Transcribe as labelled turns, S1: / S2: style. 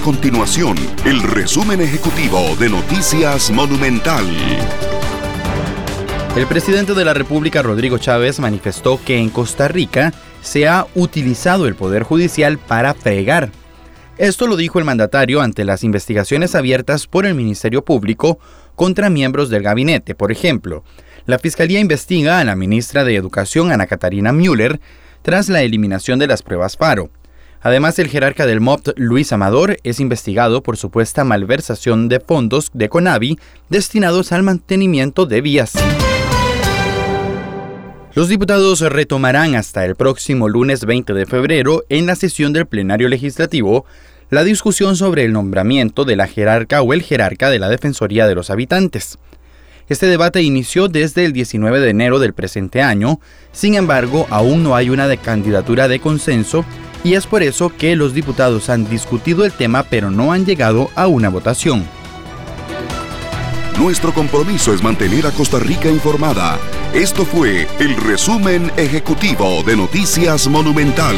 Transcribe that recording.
S1: continuación el resumen ejecutivo de Noticias Monumental.
S2: El presidente de la República, Rodrigo Chávez, manifestó que en Costa Rica se ha utilizado el Poder Judicial para fregar. Esto lo dijo el mandatario ante las investigaciones abiertas por el Ministerio Público contra miembros del gabinete. Por ejemplo, la Fiscalía investiga a la ministra de Educación, Ana Catarina Müller, tras la eliminación de las pruebas FARO. Además, el jerarca del MOPT, Luis Amador, es investigado por supuesta malversación de fondos de CONAVI destinados al mantenimiento de vías. Los diputados retomarán hasta el próximo lunes 20 de febrero en la sesión del plenario legislativo la discusión sobre el nombramiento de la jerarca o el jerarca de la Defensoría de los Habitantes. Este debate inició desde el 19 de enero del presente año, sin embargo aún no hay una candidatura de consenso y es por eso que los diputados han discutido el tema pero no han llegado a una votación.
S1: Nuestro compromiso es mantener a Costa Rica informada. Esto fue el resumen ejecutivo de Noticias Monumental.